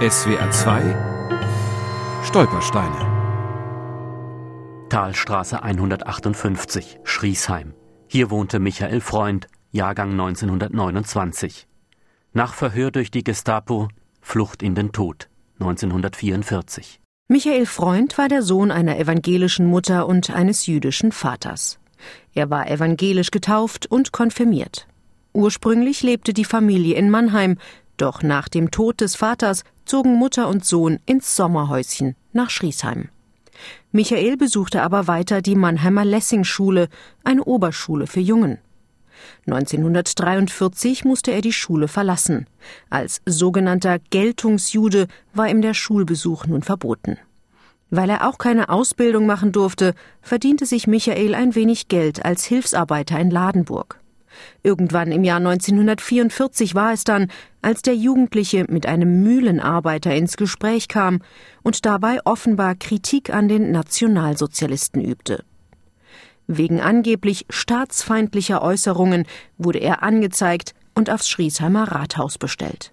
SWR 2 Stolpersteine Talstraße 158, Schriesheim. Hier wohnte Michael Freund, Jahrgang 1929. Nach Verhör durch die Gestapo, Flucht in den Tod, 1944. Michael Freund war der Sohn einer evangelischen Mutter und eines jüdischen Vaters. Er war evangelisch getauft und konfirmiert. Ursprünglich lebte die Familie in Mannheim, doch nach dem Tod des Vaters zogen Mutter und Sohn ins Sommerhäuschen nach Schriesheim. Michael besuchte aber weiter die Mannheimer Lessing-Schule, eine Oberschule für Jungen. 1943 musste er die Schule verlassen. Als sogenannter Geltungsjude war ihm der Schulbesuch nun verboten. Weil er auch keine Ausbildung machen durfte, verdiente sich Michael ein wenig Geld als Hilfsarbeiter in Ladenburg. Irgendwann im Jahr 1944 war es dann, als der Jugendliche mit einem Mühlenarbeiter ins Gespräch kam und dabei offenbar Kritik an den Nationalsozialisten übte. Wegen angeblich staatsfeindlicher Äußerungen wurde er angezeigt und aufs Schriesheimer Rathaus bestellt.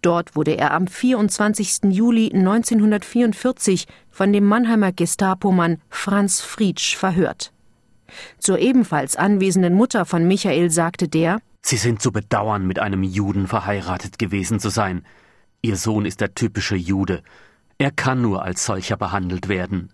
Dort wurde er am 24. Juli 1944 von dem Mannheimer Gestapomann Franz Friedsch verhört. Zur ebenfalls anwesenden Mutter von Michael sagte der Sie sind zu bedauern, mit einem Juden verheiratet gewesen zu sein. Ihr Sohn ist der typische Jude. Er kann nur als solcher behandelt werden.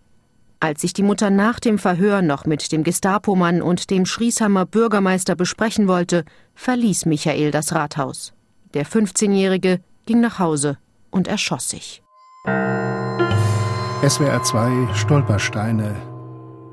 Als sich die Mutter nach dem Verhör noch mit dem Gestapomann und dem Schriesheimer Bürgermeister besprechen wollte, verließ Michael das Rathaus. Der 15-Jährige ging nach Hause und erschoss sich. SWR 2 Stolpersteine